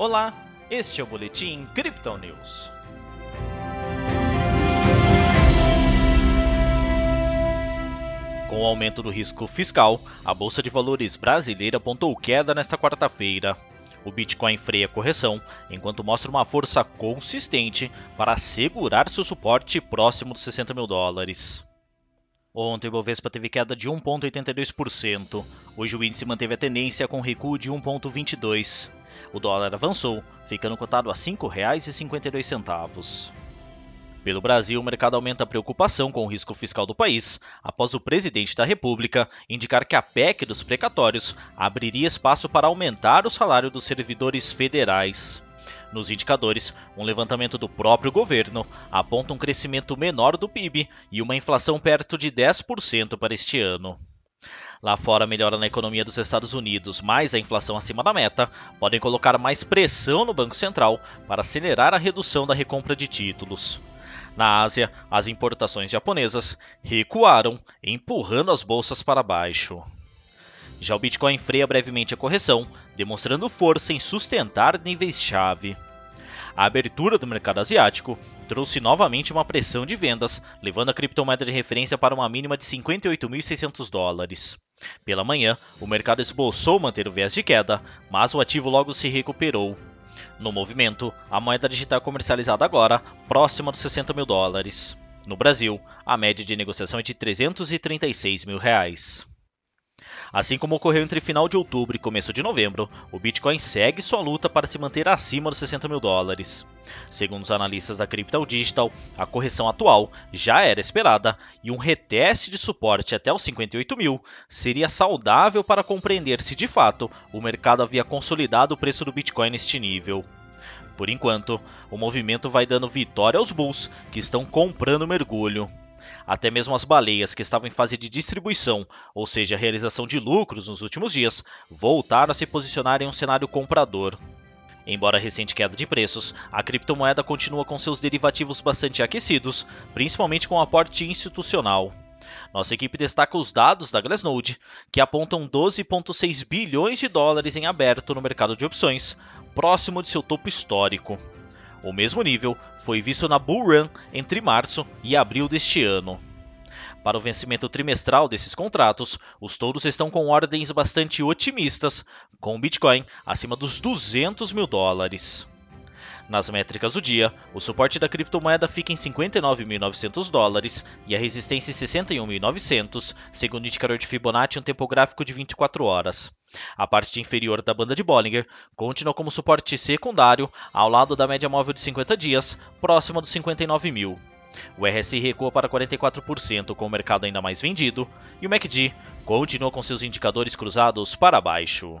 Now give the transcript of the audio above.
Olá, este é o Boletim Crypto News. Com o aumento do risco fiscal, a Bolsa de Valores brasileira apontou queda nesta quarta-feira. O Bitcoin freia a correção, enquanto mostra uma força consistente para assegurar seu suporte próximo dos 60 mil dólares. Ontem o Bovespa teve queda de 1,82%. Hoje o índice manteve a tendência com recuo de 1,22%. O dólar avançou, ficando cotado a R$ 5,52. Pelo Brasil, o mercado aumenta a preocupação com o risco fiscal do país, após o presidente da República indicar que a PEC dos precatórios abriria espaço para aumentar o salário dos servidores federais. Nos indicadores, um levantamento do próprio governo aponta um crescimento menor do PIB e uma inflação perto de 10% para este ano. Lá fora, melhora na economia dos Estados Unidos, mais a inflação acima da meta, podem colocar mais pressão no Banco Central para acelerar a redução da recompra de títulos. Na Ásia, as importações japonesas recuaram, empurrando as bolsas para baixo. Já o Bitcoin freia brevemente a correção, demonstrando força em sustentar níveis-chave. A abertura do mercado asiático trouxe novamente uma pressão de vendas, levando a criptomoeda de referência para uma mínima de 58.600 dólares. Pela manhã, o mercado esboçou manter o viés de queda, mas o ativo logo se recuperou. No movimento, a moeda digital é comercializada agora próxima dos 60 mil dólares. No Brasil, a média de negociação é de 336 mil reais. Assim como ocorreu entre final de outubro e começo de novembro, o Bitcoin segue sua luta para se manter acima dos 60 mil dólares. Segundo os analistas da Crypto Digital, a correção atual já era esperada e um reteste de suporte até os 58 mil seria saudável para compreender se de fato o mercado havia consolidado o preço do Bitcoin neste nível. Por enquanto, o movimento vai dando vitória aos bulls que estão comprando mergulho. Até mesmo as baleias que estavam em fase de distribuição, ou seja, realização de lucros nos últimos dias, voltaram a se posicionar em um cenário comprador. Embora a recente queda de preços, a criptomoeda continua com seus derivativos bastante aquecidos, principalmente com aporte institucional. Nossa equipe destaca os dados da Glassnode, que apontam 12,6 bilhões de dólares em aberto no mercado de opções, próximo de seu topo histórico. O mesmo nível foi visto na Bull Run entre março e abril deste ano. Para o vencimento trimestral desses contratos, os touros estão com ordens bastante otimistas, com o Bitcoin acima dos 200 mil dólares. Nas métricas do dia, o suporte da criptomoeda fica em 59.900 dólares e a resistência em 61.900, segundo o indicador de Fibonacci um tempo gráfico de 24 horas. A parte inferior da banda de Bollinger continua como suporte secundário ao lado da média móvel de 50 dias, próxima dos 59 mil. O RSI recua para 44%, com o mercado ainda mais vendido, e o MACD continua com seus indicadores cruzados para baixo.